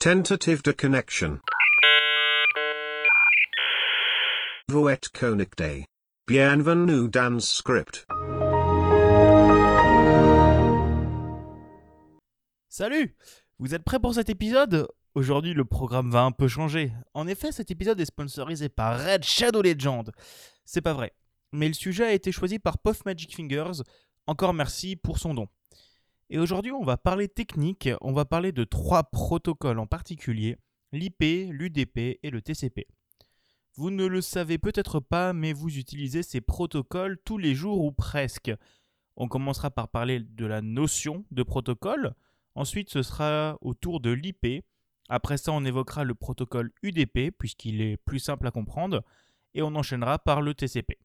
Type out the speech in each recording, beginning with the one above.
Tentative de connection. Vous êtes connecté. Bienvenue dans script. Salut Vous êtes prêts pour cet épisode? Aujourd'hui, le programme va un peu changer. En effet, cet épisode est sponsorisé par Red Shadow Legend. C'est pas vrai. Mais le sujet a été choisi par Puff Magic Fingers. Encore merci pour son don. Et aujourd'hui, on va parler technique. On va parler de trois protocoles en particulier l'IP, l'UDP et le TCP. Vous ne le savez peut-être pas, mais vous utilisez ces protocoles tous les jours ou presque. On commencera par parler de la notion de protocole. Ensuite, ce sera au tour de l'IP. Après ça, on évoquera le protocole UDP, puisqu'il est plus simple à comprendre. Et on enchaînera par le TCP.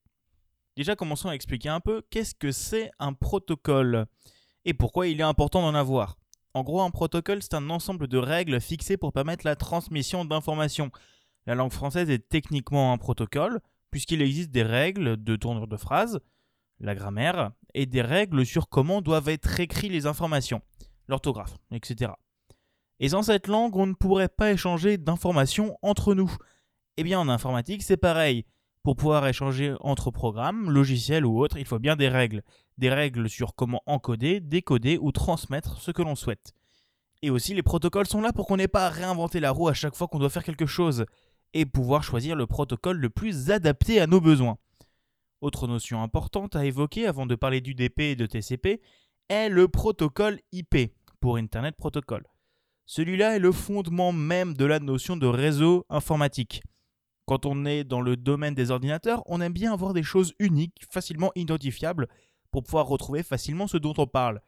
Déjà, commençons à expliquer un peu qu'est-ce que c'est un protocole et pourquoi il est important d'en avoir. En gros, un protocole, c'est un ensemble de règles fixées pour permettre la transmission d'informations. La langue française est techniquement un protocole, puisqu'il existe des règles de tournure de phrases, la grammaire, et des règles sur comment doivent être écrites les informations, l'orthographe, etc. Et sans cette langue, on ne pourrait pas échanger d'informations entre nous. Eh bien, en informatique, c'est pareil. Pour pouvoir échanger entre programmes, logiciels ou autres, il faut bien des règles. Des règles sur comment encoder, décoder ou transmettre ce que l'on souhaite. Et aussi, les protocoles sont là pour qu'on n'ait pas à réinventer la roue à chaque fois qu'on doit faire quelque chose, et pouvoir choisir le protocole le plus adapté à nos besoins. Autre notion importante à évoquer avant de parler d'UDP et de TCP est le protocole IP, pour Internet Protocol. Celui-là est le fondement même de la notion de réseau informatique. Quand on est dans le domaine des ordinateurs, on aime bien avoir des choses uniques, facilement identifiables, pour pouvoir retrouver facilement ce dont on parle.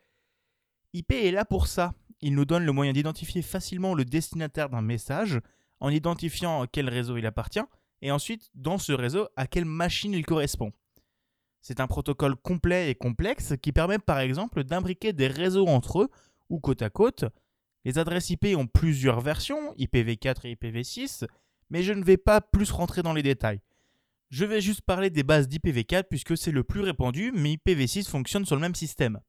IP est là pour ça. Il nous donne le moyen d'identifier facilement le destinataire d'un message, en identifiant à quel réseau il appartient, et ensuite, dans ce réseau, à quelle machine il correspond. C'est un protocole complet et complexe qui permet par exemple d'imbriquer des réseaux entre eux, ou côte à côte. Les adresses IP ont plusieurs versions, IPv4 et IPv6, mais je ne vais pas plus rentrer dans les détails. Je vais juste parler des bases d'IPv4 puisque c'est le plus répandu, mais IPv6 fonctionne sur le même système.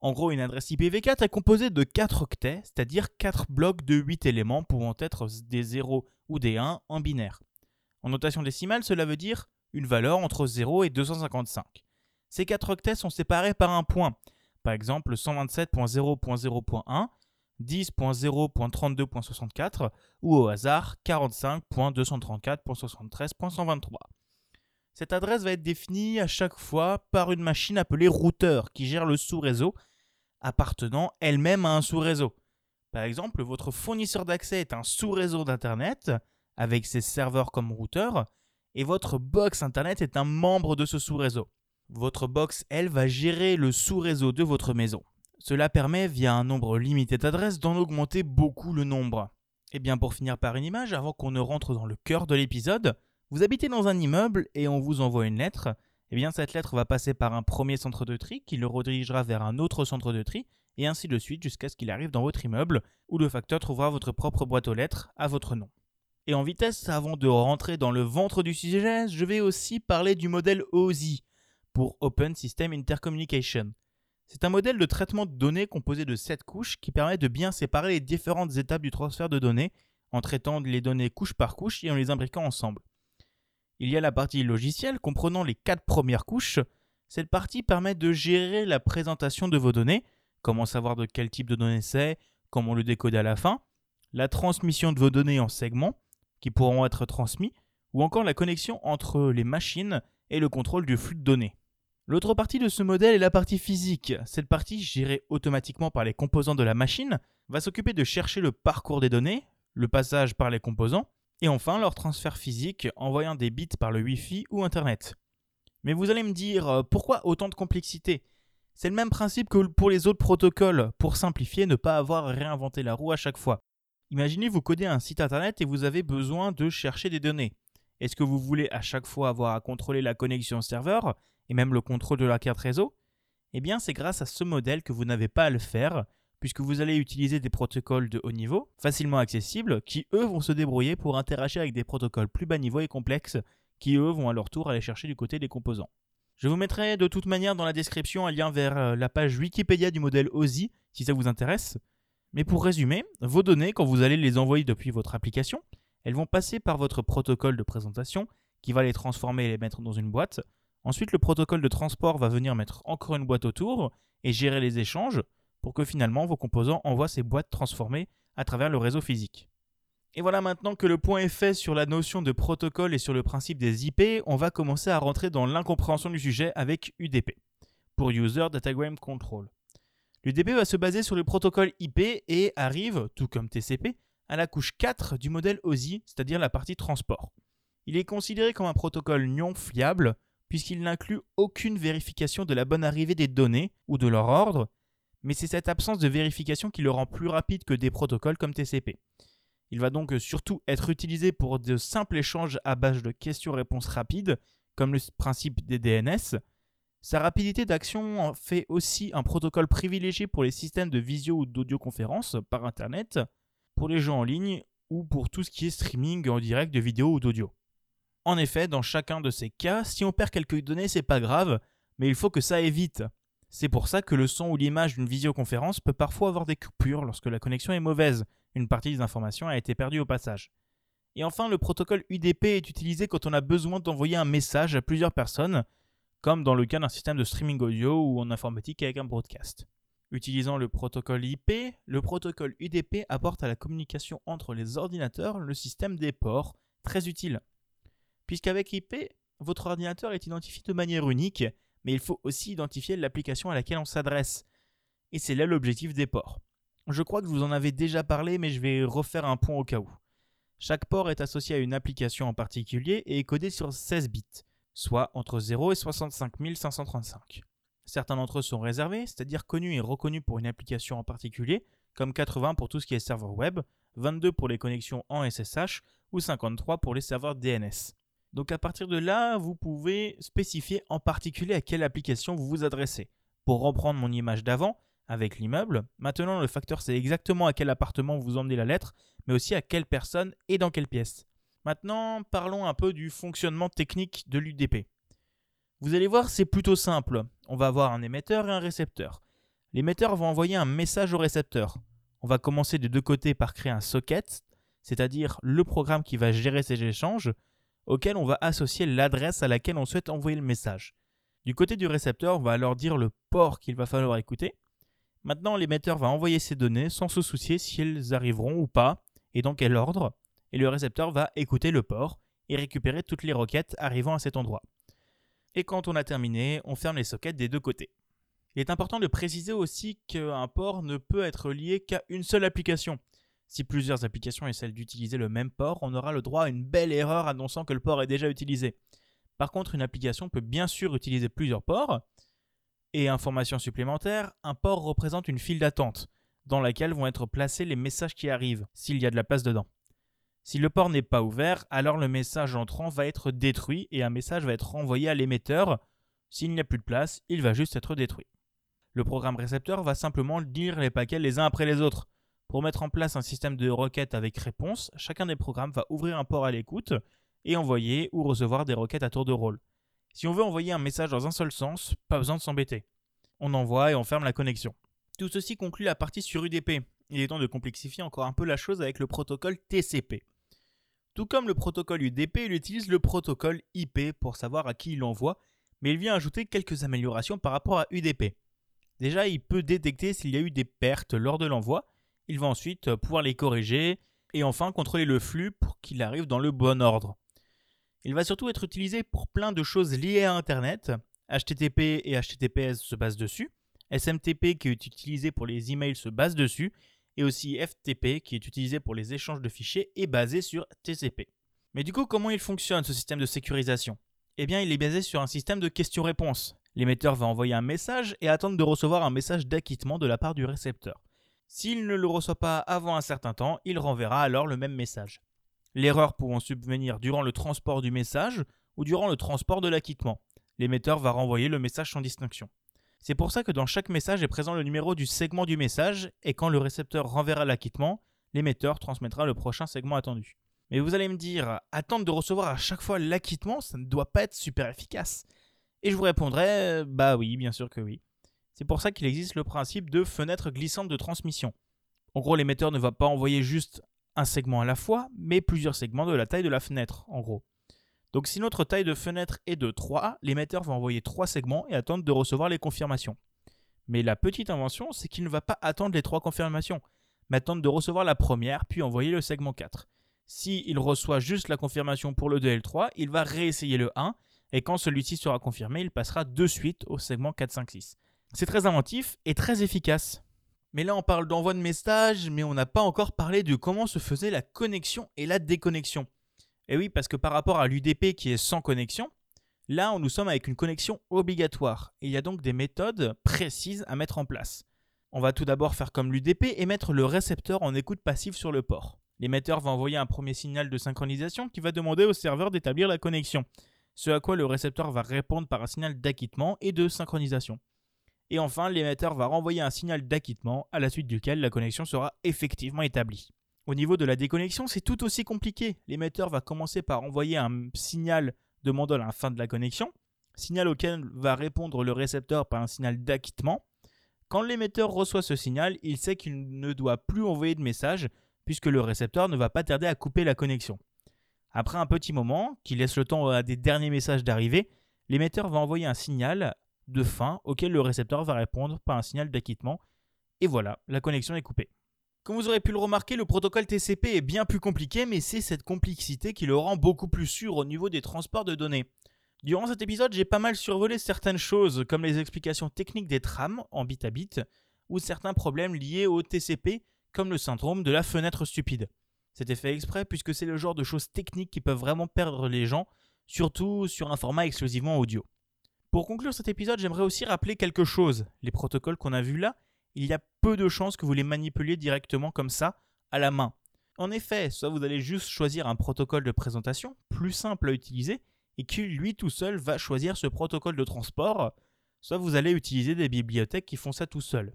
En gros, une adresse IPv4 est composée de 4 octets, c'est-à-dire 4 blocs de 8 éléments pouvant être des 0 ou des 1 en binaire. En notation décimale, cela veut dire une valeur entre 0 et 255. Ces 4 octets sont séparés par un point, par exemple 127.0.0.1 10.0.32.64 ou au hasard 45.234.73.123. Cette adresse va être définie à chaque fois par une machine appelée routeur qui gère le sous-réseau appartenant elle-même à un sous-réseau. Par exemple, votre fournisseur d'accès est un sous-réseau d'Internet avec ses serveurs comme routeur et votre box Internet est un membre de ce sous-réseau. Votre box, elle, va gérer le sous-réseau de votre maison. Cela permet, via un nombre limité d'adresses, d'en augmenter beaucoup le nombre. Et bien pour finir par une image, avant qu'on ne rentre dans le cœur de l'épisode, vous habitez dans un immeuble et on vous envoie une lettre. Et bien cette lettre va passer par un premier centre de tri qui le redirigera vers un autre centre de tri, et ainsi de suite jusqu'à ce qu'il arrive dans votre immeuble, où le facteur trouvera votre propre boîte aux lettres à votre nom. Et en vitesse, avant de rentrer dans le ventre du sujet, je vais aussi parler du modèle OSI, pour Open System Intercommunication. C'est un modèle de traitement de données composé de 7 couches qui permet de bien séparer les différentes étapes du transfert de données en traitant les données couche par couche et en les imbriquant ensemble. Il y a la partie logicielle comprenant les 4 premières couches. Cette partie permet de gérer la présentation de vos données, comment savoir de quel type de données c'est, comment le décoder à la fin, la transmission de vos données en segments qui pourront être transmis, ou encore la connexion entre les machines et le contrôle du flux de données. L'autre partie de ce modèle est la partie physique. Cette partie, gérée automatiquement par les composants de la machine, va s'occuper de chercher le parcours des données, le passage par les composants, et enfin leur transfert physique envoyant des bits par le Wi-Fi ou Internet. Mais vous allez me dire, euh, pourquoi autant de complexité? C'est le même principe que pour les autres protocoles, pour simplifier, ne pas avoir à réinventer la roue à chaque fois. Imaginez vous codez un site internet et vous avez besoin de chercher des données. Est-ce que vous voulez à chaque fois avoir à contrôler la connexion serveur? Et même le contrôle de la carte réseau Eh bien, c'est grâce à ce modèle que vous n'avez pas à le faire, puisque vous allez utiliser des protocoles de haut niveau, facilement accessibles, qui eux vont se débrouiller pour interagir avec des protocoles plus bas niveau et complexes, qui eux vont à leur tour aller chercher du côté des composants. Je vous mettrai de toute manière dans la description un lien vers euh, la page Wikipédia du modèle OSI, si ça vous intéresse. Mais pour résumer, vos données, quand vous allez les envoyer depuis votre application, elles vont passer par votre protocole de présentation qui va les transformer et les mettre dans une boîte. Ensuite, le protocole de transport va venir mettre encore une boîte autour et gérer les échanges pour que finalement vos composants envoient ces boîtes transformées à travers le réseau physique. Et voilà maintenant que le point est fait sur la notion de protocole et sur le principe des IP, on va commencer à rentrer dans l'incompréhension du sujet avec UDP, pour User Datagram Control. L'UDP va se baser sur le protocole IP et arrive, tout comme TCP, à la couche 4 du modèle OSI, c'est-à-dire la partie transport. Il est considéré comme un protocole non fiable puisqu'il n'inclut aucune vérification de la bonne arrivée des données ou de leur ordre, mais c'est cette absence de vérification qui le rend plus rapide que des protocoles comme TCP. Il va donc surtout être utilisé pour de simples échanges à base de questions-réponses rapides, comme le principe des DNS. Sa rapidité d'action en fait aussi un protocole privilégié pour les systèmes de visio ou d'audioconférence par Internet, pour les gens en ligne ou pour tout ce qui est streaming en direct de vidéo ou d'audio. En effet, dans chacun de ces cas, si on perd quelques données, c'est pas grave, mais il faut que ça aille vite. C'est pour ça que le son ou l'image d'une visioconférence peut parfois avoir des coupures lorsque la connexion est mauvaise. Une partie des informations a été perdue au passage. Et enfin, le protocole UDP est utilisé quand on a besoin d'envoyer un message à plusieurs personnes, comme dans le cas d'un système de streaming audio ou en informatique avec un broadcast. Utilisant le protocole IP, le protocole UDP apporte à la communication entre les ordinateurs le système des ports, très utile puisqu'avec IP, votre ordinateur est identifié de manière unique, mais il faut aussi identifier l'application à laquelle on s'adresse. Et c'est là l'objectif des ports. Je crois que vous en avez déjà parlé, mais je vais refaire un point au cas où. Chaque port est associé à une application en particulier et est codé sur 16 bits, soit entre 0 et 65 535. Certains d'entre eux sont réservés, c'est-à-dire connus et reconnus pour une application en particulier, comme 80 pour tout ce qui est serveur web, 22 pour les connexions en SSH ou 53 pour les serveurs DNS. Donc à partir de là, vous pouvez spécifier en particulier à quelle application vous vous adressez. Pour reprendre mon image d'avant, avec l'immeuble, maintenant le facteur c'est exactement à quel appartement vous emmenez la lettre, mais aussi à quelle personne et dans quelle pièce. Maintenant, parlons un peu du fonctionnement technique de l'UDP. Vous allez voir, c'est plutôt simple. On va avoir un émetteur et un récepteur. L'émetteur va envoyer un message au récepteur. On va commencer de deux côtés par créer un socket, c'est-à-dire le programme qui va gérer ces échanges, auquel on va associer l'adresse à laquelle on souhaite envoyer le message. Du côté du récepteur, on va alors dire le port qu'il va falloir écouter. Maintenant, l'émetteur va envoyer ces données sans se soucier si elles arriveront ou pas et dans quel ordre, et le récepteur va écouter le port et récupérer toutes les requêtes arrivant à cet endroit. Et quand on a terminé, on ferme les sockets des deux côtés. Il est important de préciser aussi qu'un port ne peut être lié qu'à une seule application. Si plusieurs applications essaient d'utiliser le même port, on aura le droit à une belle erreur annonçant que le port est déjà utilisé. Par contre, une application peut bien sûr utiliser plusieurs ports. Et information supplémentaire, un port représente une file d'attente, dans laquelle vont être placés les messages qui arrivent, s'il y a de la place dedans. Si le port n'est pas ouvert, alors le message entrant va être détruit et un message va être renvoyé à l'émetteur. S'il n'y a plus de place, il va juste être détruit. Le programme récepteur va simplement lire les paquets les uns après les autres, pour mettre en place un système de requêtes avec réponse, chacun des programmes va ouvrir un port à l'écoute et envoyer ou recevoir des requêtes à tour de rôle. Si on veut envoyer un message dans un seul sens, pas besoin de s'embêter. On envoie et on ferme la connexion. Tout ceci conclut la partie sur UDP. Il est temps de complexifier encore un peu la chose avec le protocole TCP. Tout comme le protocole UDP, il utilise le protocole IP pour savoir à qui il envoie, mais il vient ajouter quelques améliorations par rapport à UDP. Déjà, il peut détecter s'il y a eu des pertes lors de l'envoi, il va ensuite euh, pouvoir les corriger et enfin contrôler le flux pour qu'il arrive dans le bon ordre. Il va surtout être utilisé pour plein de choses liées à Internet. HTTP et HTTPS se basent dessus. SMTP qui est utilisé pour les emails se base dessus. Et aussi FTP qui est utilisé pour les échanges de fichiers est basé sur TCP. Mais du coup, comment il fonctionne ce système de sécurisation? Eh bien, il est basé sur un système de questions-réponses. L'émetteur va envoyer un message et attendre de recevoir un message d'acquittement de la part du récepteur. S'il ne le reçoit pas avant un certain temps, il renverra alors le même message. L'erreur pouvant subvenir durant le transport du message ou durant le transport de l'acquittement. L'émetteur va renvoyer le message sans distinction. C'est pour ça que dans chaque message est présent le numéro du segment du message et quand le récepteur renverra l'acquittement, l'émetteur transmettra le prochain segment attendu. Mais vous allez me dire, attendre de recevoir à chaque fois l'acquittement, ça ne doit pas être super efficace. Et je vous répondrai, bah oui, bien sûr que oui. C'est pour ça qu'il existe le principe de fenêtre glissante de transmission. En gros, l'émetteur ne va pas envoyer juste un segment à la fois, mais plusieurs segments de la taille de la fenêtre, en gros. Donc si notre taille de fenêtre est de 3, l'émetteur va envoyer 3 segments et attendre de recevoir les confirmations. Mais la petite invention, c'est qu'il ne va pas attendre les 3 confirmations, mais attendre de recevoir la première, puis envoyer le segment 4. Si il reçoit juste la confirmation pour le 2 et le 3, il va réessayer le 1, et quand celui-ci sera confirmé, il passera de suite au segment 4, 5, 6. C'est très inventif et très efficace. Mais là, on parle d'envoi de messages, mais on n'a pas encore parlé de comment se faisait la connexion et la déconnexion. Et oui, parce que par rapport à l'UDP qui est sans connexion, là, nous sommes avec une connexion obligatoire. Il y a donc des méthodes précises à mettre en place. On va tout d'abord faire comme l'UDP et mettre le récepteur en écoute passive sur le port. L'émetteur va envoyer un premier signal de synchronisation qui va demander au serveur d'établir la connexion, ce à quoi le récepteur va répondre par un signal d'acquittement et de synchronisation. Et enfin, l'émetteur va renvoyer un signal d'acquittement à la suite duquel la connexion sera effectivement établie. Au niveau de la déconnexion, c'est tout aussi compliqué. L'émetteur va commencer par envoyer un signal demandant la fin de la connexion, signal auquel va répondre le récepteur par un signal d'acquittement. Quand l'émetteur reçoit ce signal, il sait qu'il ne doit plus envoyer de message puisque le récepteur ne va pas tarder à couper la connexion. Après un petit moment, qui laisse le temps à des derniers messages d'arriver, l'émetteur va envoyer un signal de fin auquel le récepteur va répondre par un signal d'acquittement. Et voilà, la connexion est coupée. Comme vous aurez pu le remarquer, le protocole TCP est bien plus compliqué, mais c'est cette complexité qui le rend beaucoup plus sûr au niveau des transports de données. Durant cet épisode, j'ai pas mal survolé certaines choses, comme les explications techniques des trams en bit à bit, ou certains problèmes liés au TCP, comme le syndrome de la fenêtre stupide. C'était fait exprès puisque c'est le genre de choses techniques qui peuvent vraiment perdre les gens, surtout sur un format exclusivement audio. Pour conclure cet épisode, j'aimerais aussi rappeler quelque chose. Les protocoles qu'on a vus là, il y a peu de chances que vous les manipuliez directement comme ça, à la main. En effet, soit vous allez juste choisir un protocole de présentation, plus simple à utiliser, et qui lui tout seul va choisir ce protocole de transport, soit vous allez utiliser des bibliothèques qui font ça tout seul.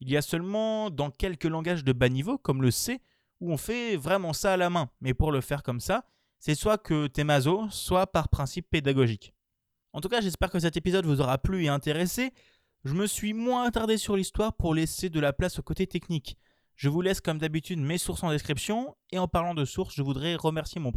Il y a seulement dans quelques langages de bas niveau, comme le C, où on fait vraiment ça à la main. Mais pour le faire comme ça, c'est soit que t'es maso, soit par principe pédagogique. En tout cas, j'espère que cet épisode vous aura plu et intéressé. Je me suis moins attardé sur l'histoire pour laisser de la place au côté technique. Je vous laisse comme d'habitude mes sources en description, et en parlant de sources, je voudrais remercier mon